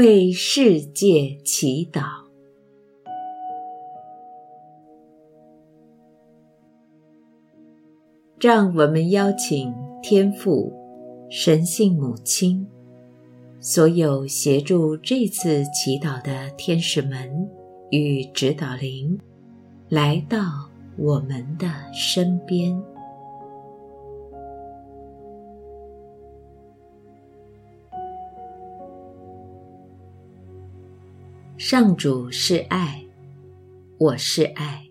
为世界祈祷。让我们邀请天父、神性母亲，所有协助这次祈祷的天使们与指导灵，来到我们的身边。上主是爱，我是爱，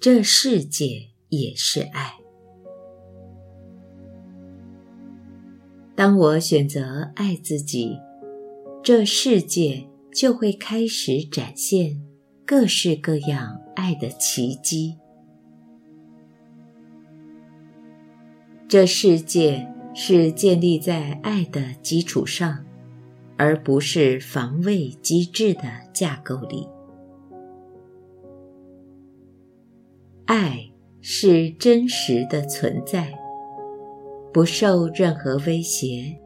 这世界也是爱。当我选择爱自己，这世界就会开始展现各式各样爱的奇迹。这世界是建立在爱的基础上。而不是防卫机制的架构里，爱是真实的存在，不受任何威胁，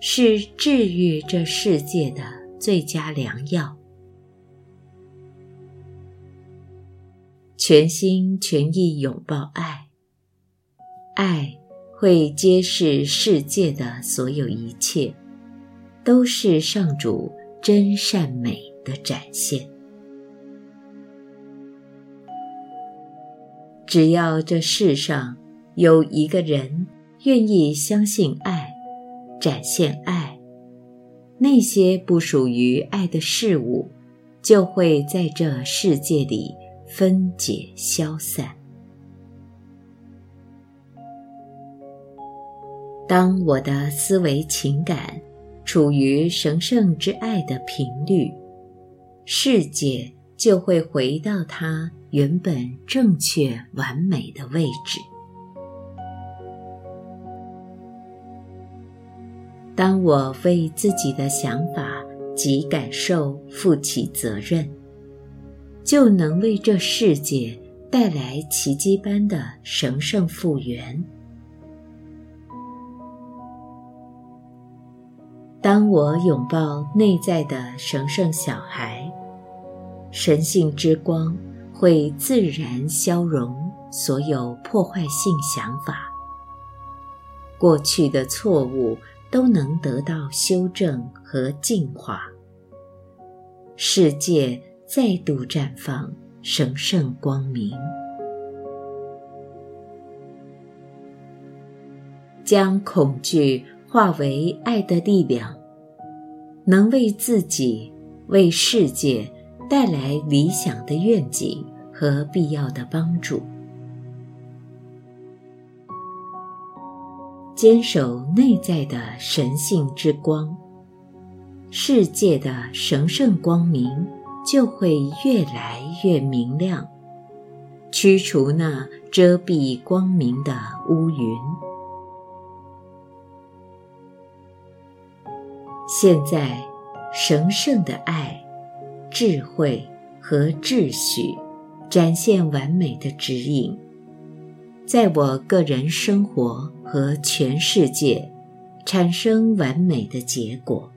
是治愈这世界的最佳良药。全心全意拥抱爱，爱会揭示世界的所有一切。都是上主真善美的展现。只要这世上有一个人愿意相信爱、展现爱，那些不属于爱的事物就会在这世界里分解消散。当我的思维情感。处于神圣之爱的频率，世界就会回到它原本正确完美的位置。当我为自己的想法及感受负起责任，就能为这世界带来奇迹般的神圣复原。当我拥抱内在的神圣小孩，神性之光会自然消融所有破坏性想法，过去的错误都能得到修正和净化，世界再度绽放神圣光明，将恐惧。化为爱的力量，能为自己、为世界带来理想的愿景和必要的帮助。坚守内在的神性之光，世界的神圣光明就会越来越明亮，驱除那遮蔽光明的乌云。现在，神圣的爱、智慧和秩序展现完美的指引，在我个人生活和全世界产生完美的结果。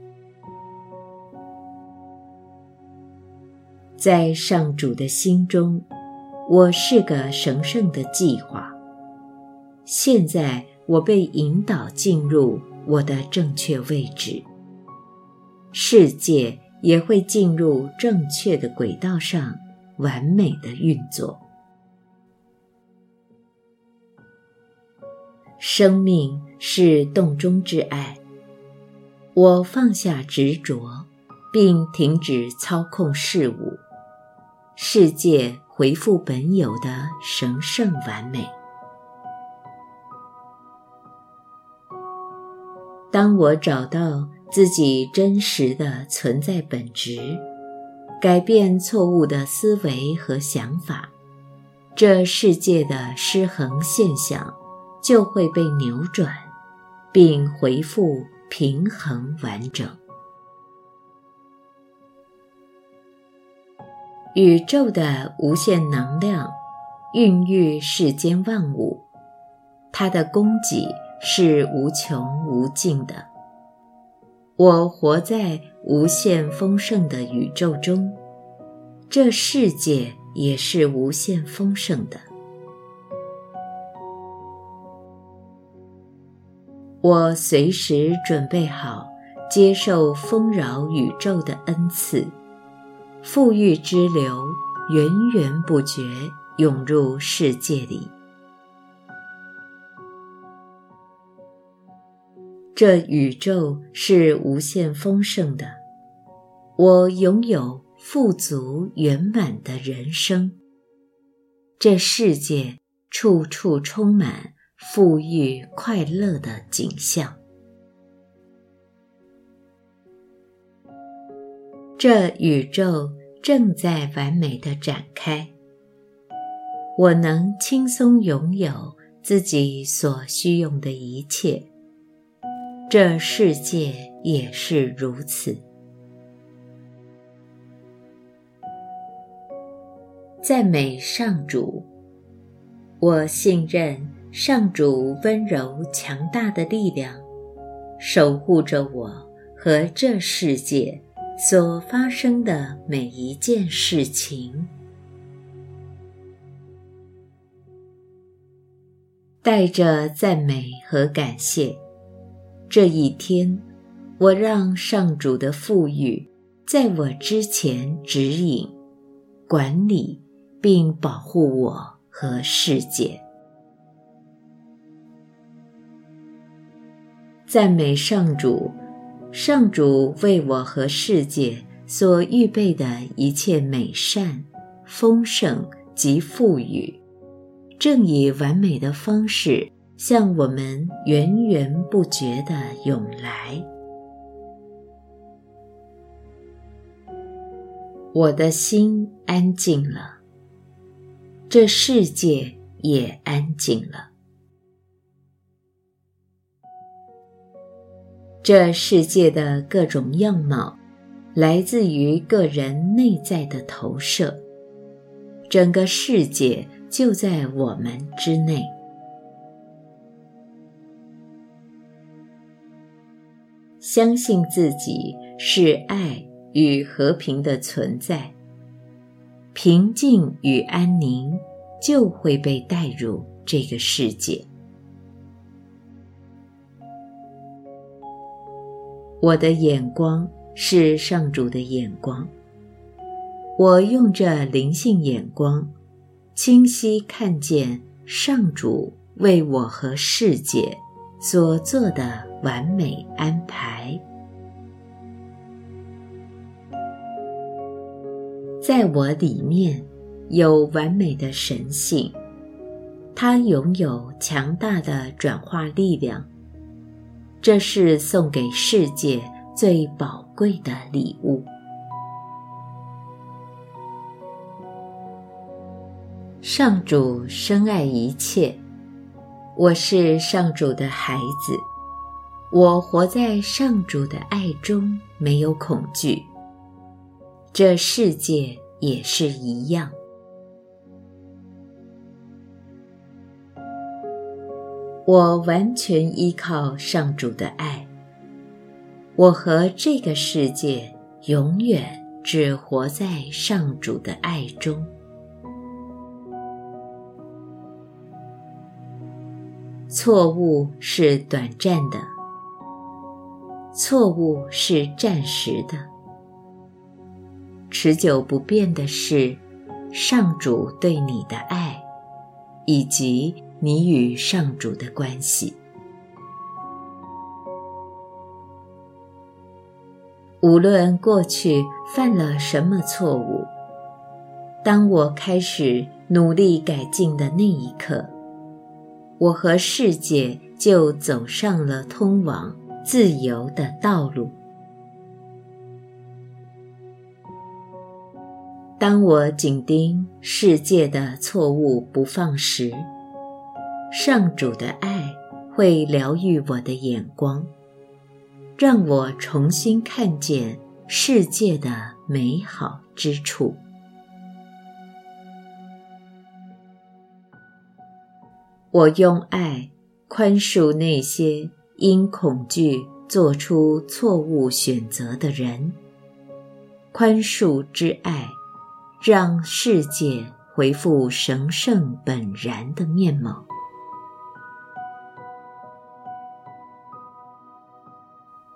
在上主的心中，我是个神圣的计划。现在，我被引导进入我的正确位置。世界也会进入正确的轨道上，完美的运作。生命是洞中之爱。我放下执着，并停止操控事物，世界回复本有的神圣完美。当我找到。自己真实的存在本质，改变错误的思维和想法，这世界的失衡现象就会被扭转，并恢复平衡完整。宇宙的无限能量孕育世间万物，它的供给是无穷无尽的。我活在无限丰盛的宇宙中，这世界也是无限丰盛的。我随时准备好接受丰饶宇宙的恩赐，富裕之流源源不绝涌入世界里。这宇宙是无限丰盛的，我拥有富足圆满的人生。这世界处处充满。富裕快乐的景象，这宇宙正在完美的展开。我能轻松拥有自己所需用的一切，这世界也是如此。赞美上主，我信任。上主温柔强大的力量，守护着我和这世界所发生的每一件事情。带着赞美和感谢，这一天，我让上主的富裕在我之前指引、管理并保护我和世界。赞美上主，上主为我和世界所预备的一切美善、丰盛及富裕，正以完美的方式向我们源源不绝地涌来。我的心安静了，这世界也安静了。这世界的各种样貌，来自于个人内在的投射。整个世界就在我们之内。相信自己是爱与和平的存在，平静与安宁就会被带入这个世界。我的眼光是上主的眼光，我用这灵性眼光，清晰看见上主为我和世界所做的完美安排。在我里面有完美的神性，它拥有强大的转化力量。这是送给世界最宝贵的礼物。上主深爱一切，我是上主的孩子，我活在上主的爱中，没有恐惧。这世界也是一样。我完全依靠上主的爱。我和这个世界永远只活在上主的爱中。错误是短暂的，错误是暂时的，持久不变的是上主对你的爱，以及。你与上主的关系，无论过去犯了什么错误，当我开始努力改进的那一刻，我和世界就走上了通往自由的道路。当我紧盯世界的错误不放时，上主的爱会疗愈我的眼光，让我重新看见世界的美好之处。我用爱宽恕那些因恐惧做出错误选择的人。宽恕之爱，让世界恢复神圣本然的面貌。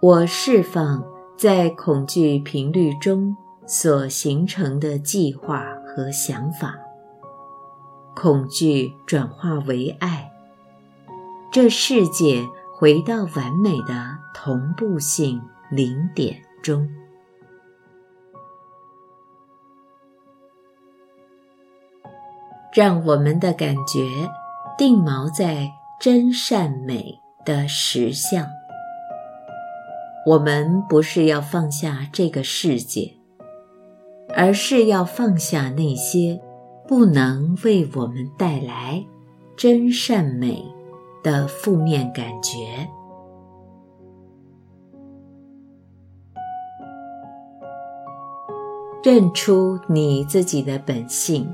我释放在恐惧频率中所形成的计划和想法，恐惧转化为爱，这世界回到完美的同步性零点中。让我们的感觉定锚在真善美的实相。我们不是要放下这个世界，而是要放下那些不能为我们带来真善美的负面感觉。认出你自己的本性。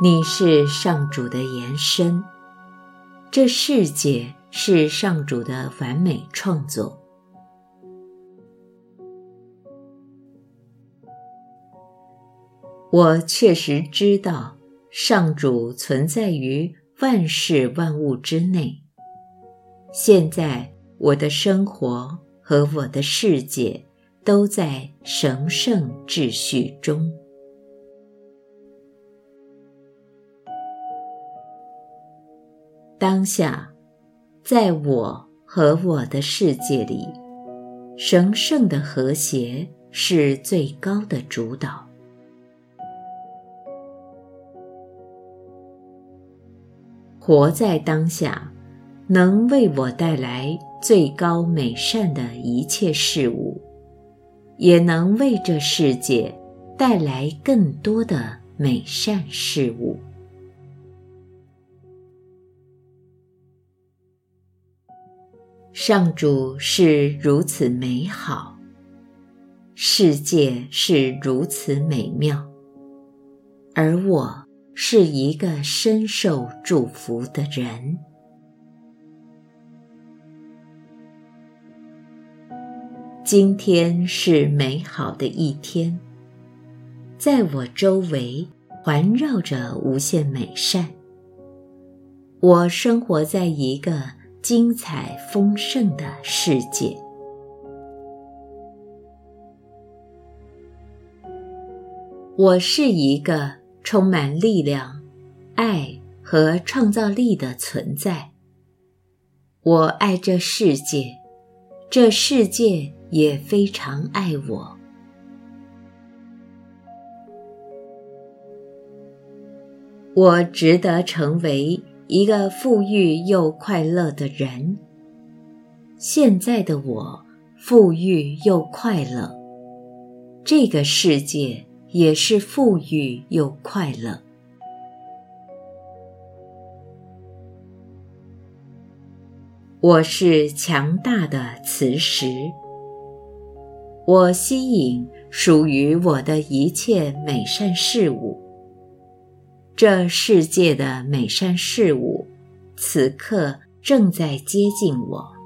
你是上主的延伸，这世界是上主的完美创作。我确实知道上主存在于万事万物之内。现在我的生活和我的世界都在神圣秩序中。当下，在我和我的世界里，神圣的和谐是最高的主导。活在当下，能为我带来最高美善的一切事物，也能为这世界带来更多的美善事物。上主是如此美好，世界是如此美妙，而我是一个深受祝福的人。今天是美好的一天，在我周围环绕着无限美善。我生活在一个。精彩丰盛的世界。我是一个充满力量、爱和创造力的存在。我爱这世界，这世界也非常爱我。我值得成为。一个富裕又快乐的人。现在的我富裕又快乐，这个世界也是富裕又快乐。我是强大的磁石，我吸引属于我的一切美善事物。这世界的美善事物，此刻正在接近我。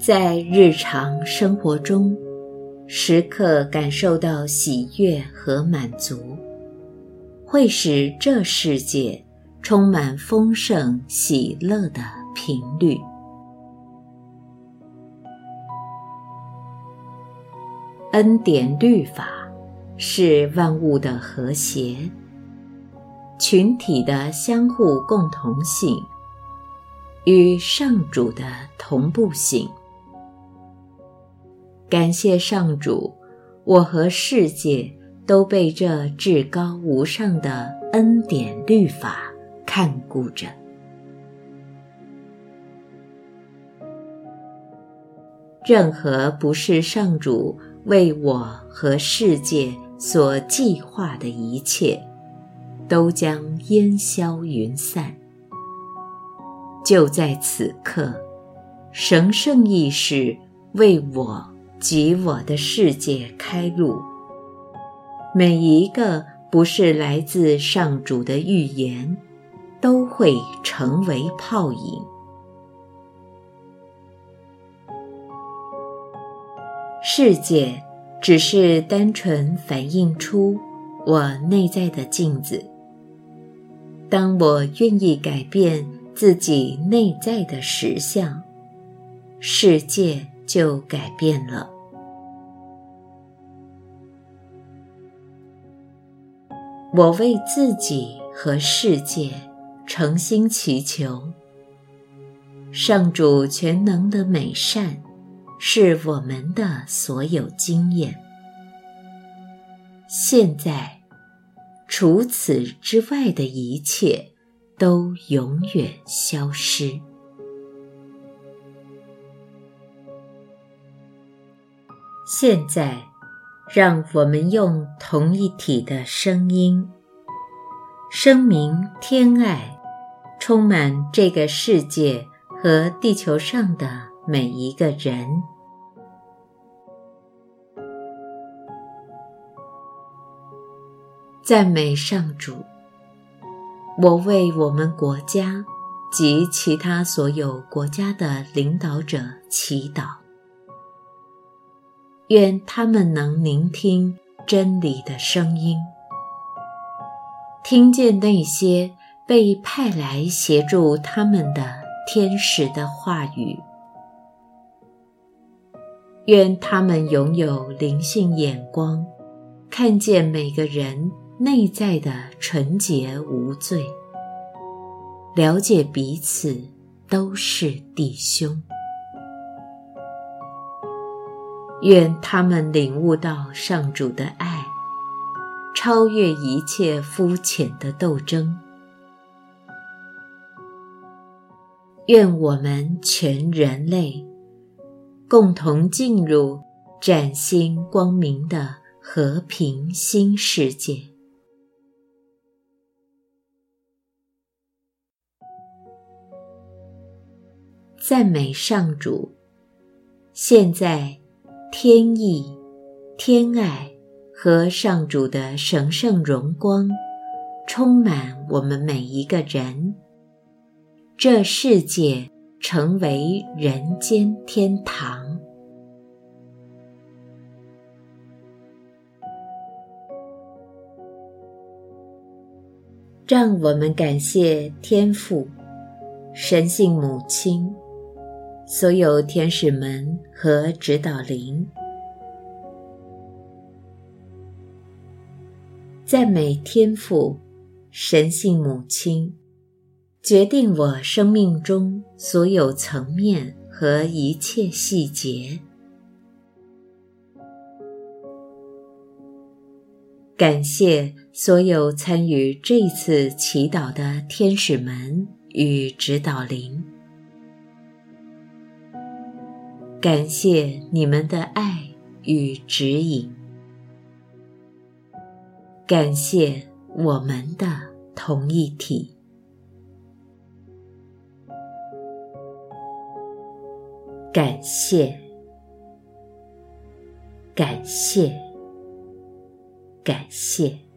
在日常生活中，时刻感受到喜悦和满足，会使这世界充满丰盛喜乐的频率。恩典律法是万物的和谐，群体的相互共同性与上主的同步性。感谢上主，我和世界都被这至高无上的恩典律法看顾着。任何不是上主。为我和世界所计划的一切，都将烟消云散。就在此刻，神圣意识为我及我的世界开路。每一个不是来自上主的预言，都会。会成为泡影。世界只是单纯反映出我内在的镜子。当我愿意改变自己内在的实相，世界就改变了。我为自己和世界诚心祈求，上主全能的美善。是我们的所有经验。现在，除此之外的一切都永远消失。现在，让我们用同一体的声音，声明天爱，充满这个世界和地球上的。每一个人，赞美上主。我为我们国家及其他所有国家的领导者祈祷，愿他们能聆听真理的声音，听见那些被派来协助他们的天使的话语。愿他们拥有灵性眼光，看见每个人内在的纯洁无罪，了解彼此都是弟兄。愿他们领悟到上主的爱，超越一切肤浅的斗争。愿我们全人类。共同进入崭新光明的和平新世界。赞美上主！现在，天意、天爱和上主的神圣荣光充满我们每一个人。这世界。成为人间天堂。让我们感谢天父、神性母亲、所有天使们和指导灵，赞美天父、神性母亲。决定我生命中所有层面和一切细节。感谢所有参与这次祈祷的天使们与指导灵。感谢你们的爱与指引。感谢我们的同一体。感谢，感谢，感谢。